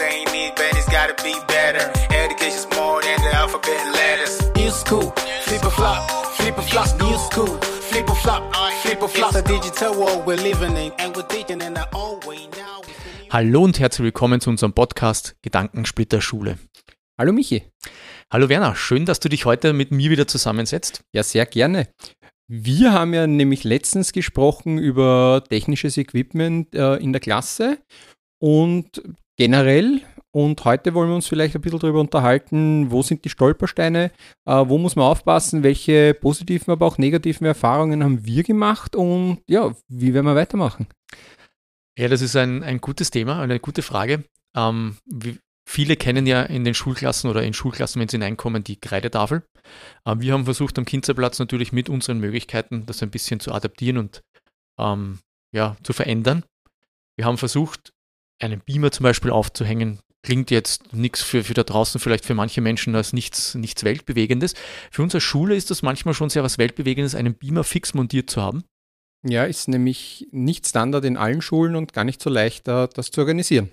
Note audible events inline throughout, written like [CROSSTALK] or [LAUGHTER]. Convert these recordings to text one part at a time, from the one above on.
ain't it, but it's gotta be better. Education's more than the alphabet letters. New school, flip a flop, flip a flop, new school, flip a flop, flip a flop. It's a digital world we're living in, and we're teaching in our own way now. Hallo und herzlich willkommen zu unserem Podcast Gedankensplitter Schule. Hallo Michi. Hallo Werner, schön, dass du dich heute mit mir wieder zusammensetzt. Ja, sehr gerne. Wir haben ja nämlich letztens gesprochen über technisches Equipment äh, in der Klasse und generell. Und heute wollen wir uns vielleicht ein bisschen darüber unterhalten, wo sind die Stolpersteine, äh, wo muss man aufpassen, welche positiven, aber auch negativen Erfahrungen haben wir gemacht und ja, wie werden wir weitermachen? Ja, das ist ein, ein gutes Thema, eine gute Frage. Ähm, wie, Viele kennen ja in den Schulklassen oder in Schulklassen, wenn sie hineinkommen, die Kreidetafel. Ähm, wir haben versucht, am Kinzerplatz natürlich mit unseren Möglichkeiten das ein bisschen zu adaptieren und ähm, ja, zu verändern. Wir haben versucht, einen Beamer zum Beispiel aufzuhängen. Klingt jetzt nichts für, für da draußen, vielleicht für manche Menschen als nichts, nichts Weltbewegendes. Für unsere Schule ist das manchmal schon sehr was Weltbewegendes, einen Beamer fix montiert zu haben. Ja, ist nämlich nicht Standard in allen Schulen und gar nicht so leicht, das zu organisieren.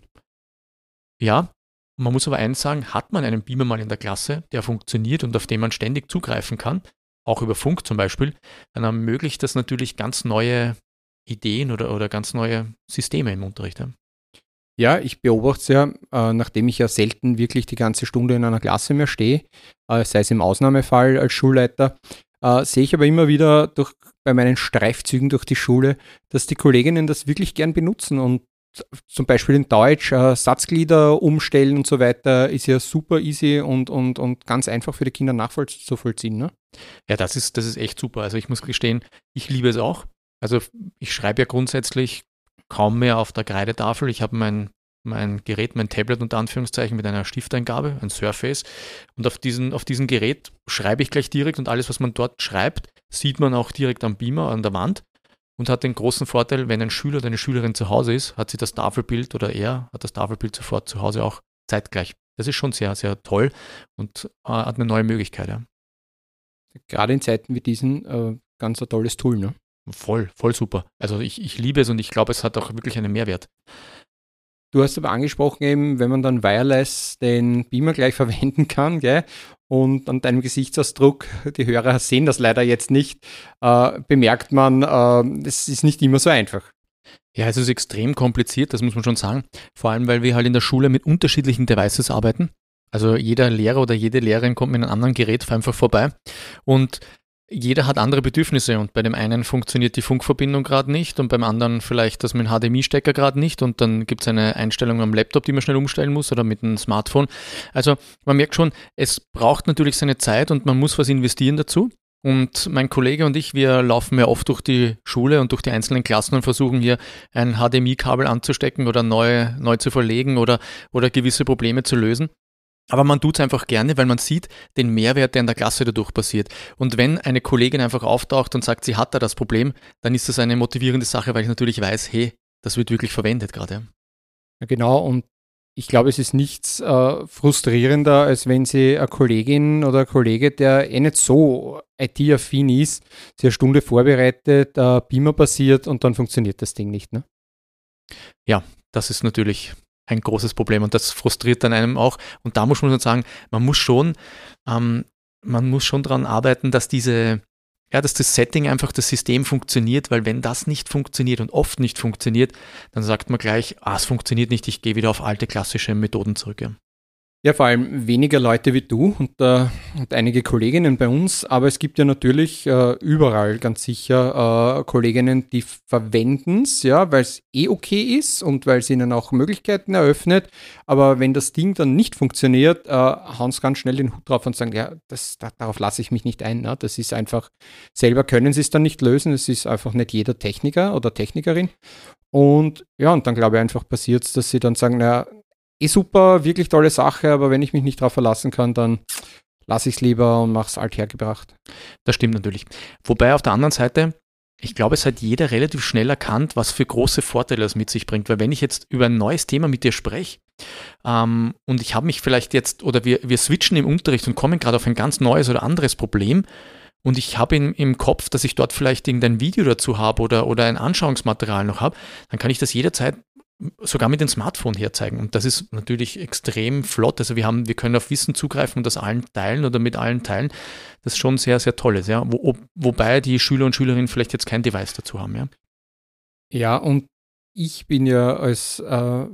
Ja, man muss aber eins sagen, hat man einen Beamer mal in der Klasse, der funktioniert und auf den man ständig zugreifen kann, auch über Funk zum Beispiel, dann ermöglicht das natürlich ganz neue Ideen oder, oder ganz neue Systeme im Unterricht. Ja, ja ich beobachte es ja, äh, nachdem ich ja selten wirklich die ganze Stunde in einer Klasse mehr stehe, äh, sei es im Ausnahmefall als Schulleiter, äh, sehe ich aber immer wieder durch, bei meinen Streifzügen durch die Schule, dass die Kolleginnen das wirklich gern benutzen und zum Beispiel in Deutsch äh, Satzglieder umstellen und so weiter ist ja super easy und, und, und ganz einfach für die Kinder nachvollziehen. Ne? Ja, das ist, das ist echt super. Also ich muss gestehen, ich liebe es auch. Also ich schreibe ja grundsätzlich kaum mehr auf der Kreidetafel. Ich habe mein, mein Gerät, mein Tablet unter Anführungszeichen mit einer Stifteingabe, ein Surface. Und auf diesen, auf diesem Gerät schreibe ich gleich direkt und alles, was man dort schreibt, sieht man auch direkt am Beamer, an der Wand und hat den großen Vorteil, wenn ein Schüler oder eine Schülerin zu Hause ist, hat sie das Tafelbild oder er hat das Tafelbild sofort zu Hause auch zeitgleich. Das ist schon sehr, sehr toll und äh, hat eine neue Möglichkeit. Ja. Gerade in Zeiten wie diesen äh, ganz ein tolles Tool, ne? Voll, voll super. Also ich, ich liebe es und ich glaube, es hat auch wirklich einen Mehrwert. Du hast aber angesprochen, eben, wenn man dann wireless den Beamer gleich [LAUGHS] verwenden kann, gell? und an deinem Gesichtsausdruck, die Hörer sehen das leider jetzt nicht, äh, bemerkt man, äh, es ist nicht immer so einfach. Ja, es ist extrem kompliziert, das muss man schon sagen. Vor allem, weil wir halt in der Schule mit unterschiedlichen Devices arbeiten. Also jeder Lehrer oder jede Lehrerin kommt mit einem anderen Gerät einfach vorbei. Und jeder hat andere Bedürfnisse und bei dem einen funktioniert die Funkverbindung gerade nicht und beim anderen vielleicht das mit dem HDMI-Stecker gerade nicht und dann gibt es eine Einstellung am Laptop, die man schnell umstellen muss oder mit einem Smartphone. Also man merkt schon, es braucht natürlich seine Zeit und man muss was investieren dazu. Und mein Kollege und ich, wir laufen ja oft durch die Schule und durch die einzelnen Klassen und versuchen hier ein HDMI-Kabel anzustecken oder neu, neu zu verlegen oder, oder gewisse Probleme zu lösen. Aber man tut es einfach gerne, weil man sieht den Mehrwert, der in der Klasse dadurch passiert. Und wenn eine Kollegin einfach auftaucht und sagt, sie hat da das Problem, dann ist das eine motivierende Sache, weil ich natürlich weiß, hey, das wird wirklich verwendet gerade. Genau, und ich glaube, es ist nichts äh, frustrierender, als wenn sie eine Kollegin oder ein Kollege, der eh nicht so IT-affin ist, sie eine Stunde vorbereitet, äh, Beamer passiert und dann funktioniert das Ding nicht. Ne? Ja, das ist natürlich ein großes Problem und das frustriert dann einem auch. Und da muss man sagen, man muss schon, ähm, man muss schon daran arbeiten, dass diese, ja, dass das Setting einfach das System funktioniert, weil wenn das nicht funktioniert und oft nicht funktioniert, dann sagt man gleich, ah, es funktioniert nicht, ich gehe wieder auf alte klassische Methoden zurück. Ja. Ja, vor allem weniger Leute wie du und, äh, und einige Kolleginnen bei uns, aber es gibt ja natürlich äh, überall ganz sicher äh, Kolleginnen, die verwenden es, ja, weil es eh okay ist und weil es ihnen auch Möglichkeiten eröffnet. Aber wenn das Ding dann nicht funktioniert, äh, hauen sie ganz schnell den Hut drauf und sagen, ja, das, da, darauf lasse ich mich nicht ein. Ne? Das ist einfach, selber können sie es dann nicht lösen. Es ist einfach nicht jeder Techniker oder Technikerin. Und ja, und dann glaube ich einfach passiert es, dass sie dann sagen, naja, eh super, wirklich tolle Sache, aber wenn ich mich nicht darauf verlassen kann, dann lasse ich es lieber und mache es althergebracht. Das stimmt natürlich. Wobei auf der anderen Seite, ich glaube, es hat jeder relativ schnell erkannt, was für große Vorteile das mit sich bringt. Weil wenn ich jetzt über ein neues Thema mit dir spreche ähm, und ich habe mich vielleicht jetzt, oder wir, wir switchen im Unterricht und kommen gerade auf ein ganz neues oder anderes Problem, und ich habe im Kopf, dass ich dort vielleicht irgendein Video dazu habe oder, oder ein Anschauungsmaterial noch habe, dann kann ich das jederzeit sogar mit dem Smartphone herzeigen. Und das ist natürlich extrem flott. Also wir haben, wir können auf Wissen zugreifen und das allen teilen oder mit allen teilen. Das ist schon sehr, sehr tolles, ja. Wo, ob, wobei die Schüler und Schülerinnen vielleicht jetzt kein Device dazu haben, ja. Ja, und ich bin ja als äh,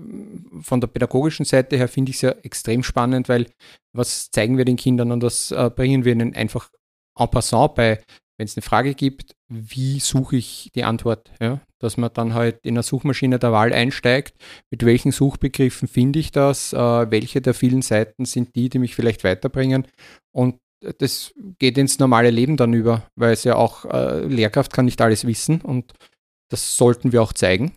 von der pädagogischen Seite her finde ich es ja extrem spannend, weil was zeigen wir den Kindern und das äh, bringen wir ihnen einfach en passant bei, wenn es eine Frage gibt, wie suche ich die Antwort? Ja? Dass man dann halt in eine Suchmaschine der Wahl einsteigt, mit welchen Suchbegriffen finde ich das, äh, welche der vielen Seiten sind die, die mich vielleicht weiterbringen und das geht ins normale Leben dann über, weil es ja auch äh, Lehrkraft kann nicht alles wissen und das sollten wir auch zeigen.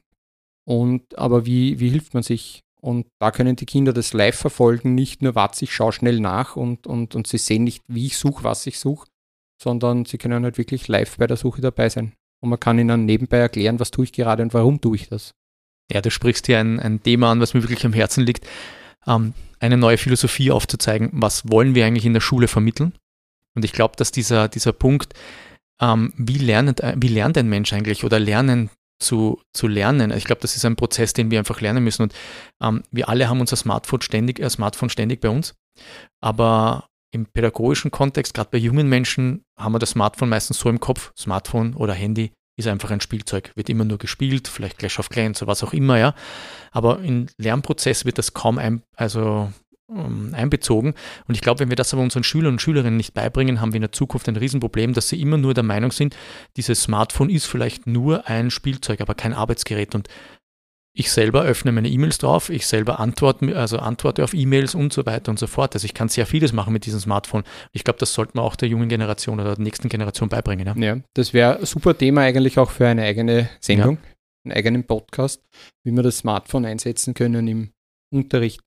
Und aber wie, wie hilft man sich? Und da können die Kinder das live verfolgen, nicht nur, was ich schaue schnell nach und, und, und sie sehen nicht, wie ich suche, was ich suche, sondern sie können halt wirklich live bei der Suche dabei sein. Und man kann ihnen nebenbei erklären, was tue ich gerade und warum tue ich das. Ja, du sprichst hier ein, ein Thema an, was mir wirklich am Herzen liegt, ähm, eine neue Philosophie aufzuzeigen. Was wollen wir eigentlich in der Schule vermitteln? Und ich glaube, dass dieser, dieser Punkt, ähm, wie, lernt, wie lernt ein Mensch eigentlich oder lernen zu, zu lernen. Ich glaube, das ist ein Prozess, den wir einfach lernen müssen. Und ähm, wir alle haben unser Smartphone ständig, äh, Smartphone ständig bei uns. Aber im pädagogischen Kontext, gerade bei jungen Menschen, haben wir das Smartphone meistens so im Kopf. Smartphone oder Handy ist einfach ein Spielzeug, wird immer nur gespielt, vielleicht Clash of Clans oder was auch immer, ja. Aber im Lernprozess wird das kaum ein, also ähm, einbezogen. Und ich glaube, wenn wir das aber unseren Schülern und Schülerinnen nicht beibringen, haben wir in der Zukunft ein Riesenproblem, dass sie immer nur der Meinung sind, dieses Smartphone ist vielleicht nur ein Spielzeug, aber kein Arbeitsgerät. Und ich selber öffne meine E-Mails drauf, ich selber antworte, also antworte auf E-Mails und so weiter und so fort. Also ich kann sehr vieles machen mit diesem Smartphone. Ich glaube, das sollte man auch der jungen Generation oder der nächsten Generation beibringen. Ja, ja das wäre ein super Thema eigentlich auch für eine eigene Sendung, ja. einen eigenen Podcast, wie wir das Smartphone einsetzen können im Unterricht.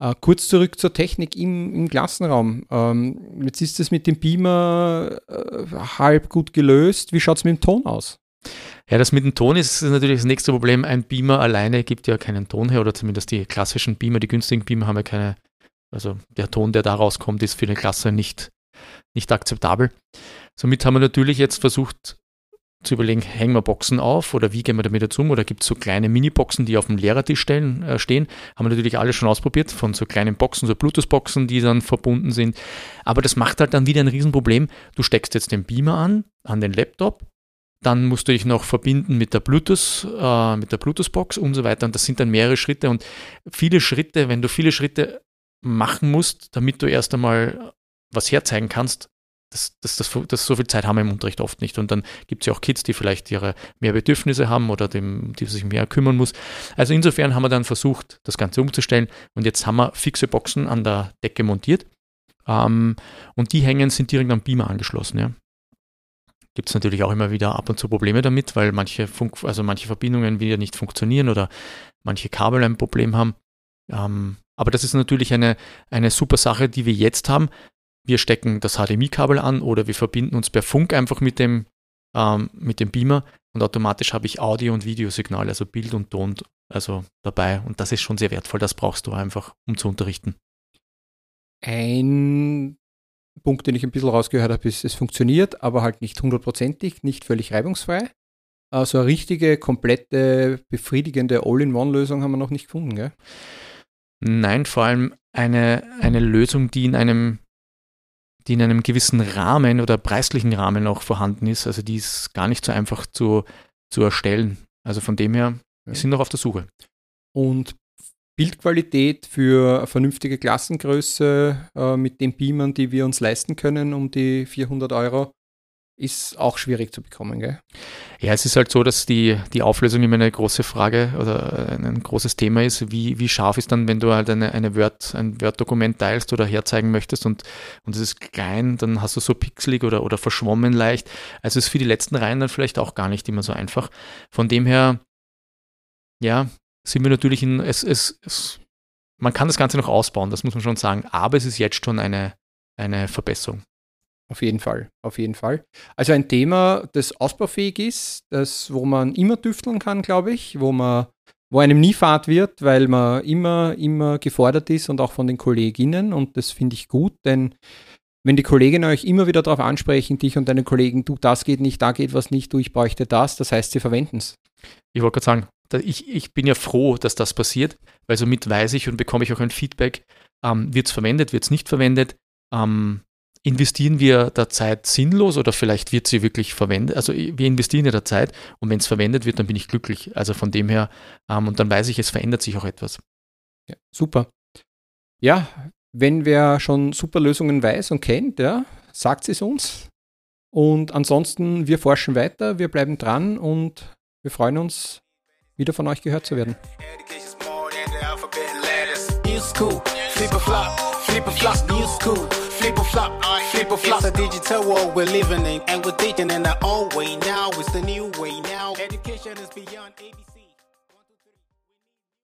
Äh, kurz zurück zur Technik im, im Klassenraum. Ähm, jetzt ist es mit dem Beamer äh, halb gut gelöst. Wie schaut es mit dem Ton aus? Ja, das mit dem Ton ist, ist natürlich das nächste Problem. Ein Beamer alleine gibt ja keinen Ton her, oder zumindest die klassischen Beamer, die günstigen Beamer haben ja keine, also der Ton, der da rauskommt, ist für eine Klasse nicht, nicht akzeptabel. Somit haben wir natürlich jetzt versucht, zu überlegen, hängen wir Boxen auf oder wie gehen wir damit dazu um? Oder gibt es so kleine Mini-Boxen, die auf dem Lehrertisch stellen, äh, stehen? Haben wir natürlich alle schon ausprobiert, von so kleinen Boxen, so Bluetooth-Boxen, die dann verbunden sind. Aber das macht halt dann wieder ein Riesenproblem. Du steckst jetzt den Beamer an, an den Laptop, dann musst du dich noch verbinden mit der Bluetooth, äh, mit der Bluetooth-Box und so weiter. Und das sind dann mehrere Schritte und viele Schritte, wenn du viele Schritte machen musst, damit du erst einmal was herzeigen kannst, das, das, das, das, so viel Zeit haben wir im Unterricht oft nicht. Und dann gibt es ja auch Kids, die vielleicht ihre mehr Bedürfnisse haben oder dem, die sich mehr kümmern muss. Also insofern haben wir dann versucht, das Ganze umzustellen. Und jetzt haben wir fixe Boxen an der Decke montiert. Ähm, und die hängen, sind direkt am Beamer angeschlossen. Ja. Gibt es natürlich auch immer wieder ab und zu Probleme damit, weil manche, Funk, also manche Verbindungen wieder nicht funktionieren oder manche Kabel ein Problem haben. Ähm, aber das ist natürlich eine, eine super Sache, die wir jetzt haben, wir stecken das HDMI-Kabel an oder wir verbinden uns per Funk einfach mit dem, ähm, mit dem Beamer und automatisch habe ich Audio- und Videosignal, also Bild und Ton also dabei. Und das ist schon sehr wertvoll, das brauchst du einfach, um zu unterrichten. Ein Punkt, den ich ein bisschen rausgehört habe, ist, es funktioniert, aber halt nicht hundertprozentig, nicht völlig reibungsfrei. Also eine richtige, komplette, befriedigende All-in-One-Lösung haben wir noch nicht gefunden, gell? Nein, vor allem eine, eine Lösung, die in einem die in einem gewissen Rahmen oder preislichen Rahmen auch vorhanden ist. Also die ist gar nicht so einfach zu, zu erstellen. Also von dem her, wir sind noch auf der Suche. Und Bildqualität für eine vernünftige Klassengröße äh, mit den Beamern, die wir uns leisten können, um die 400 Euro, ist auch schwierig zu bekommen, gell? Ja, es ist halt so, dass die, die Auflösung immer eine große Frage oder ein großes Thema ist. Wie, wie scharf ist dann, wenn du halt eine, eine Word, ein Word-Dokument teilst oder herzeigen möchtest und, und es ist klein, dann hast du so pixelig oder, oder verschwommen leicht. Also ist für die letzten Reihen dann vielleicht auch gar nicht immer so einfach. Von dem her, ja, sind wir natürlich in, es, es, es man kann das Ganze noch ausbauen, das muss man schon sagen, aber es ist jetzt schon eine, eine Verbesserung. Auf jeden Fall, auf jeden Fall. Also ein Thema, das ausbaufähig ist, das, wo man immer tüfteln kann, glaube ich, wo man, wo einem nie fad wird, weil man immer, immer gefordert ist und auch von den Kolleginnen und das finde ich gut, denn wenn die Kolleginnen euch immer wieder darauf ansprechen, dich und deine Kollegen, du, das geht nicht, da geht was nicht, du, ich bräuchte das, das heißt, sie verwenden es. Ich wollte gerade sagen, ich, ich bin ja froh, dass das passiert, weil somit weiß ich und bekomme ich auch ein Feedback, ähm, wird es verwendet, wird es nicht verwendet, ähm, investieren wir da Zeit sinnlos oder vielleicht wird sie wirklich verwendet? Also wir investieren ja da Zeit und wenn es verwendet wird, dann bin ich glücklich. Also von dem her, ähm, und dann weiß ich, es verändert sich auch etwas. Ja, super. Ja, wenn wer schon super Lösungen weiß und kennt, ja, sagt es uns. Und ansonsten, wir forschen weiter, wir bleiben dran und wir freuen uns, wieder von euch gehört zu werden.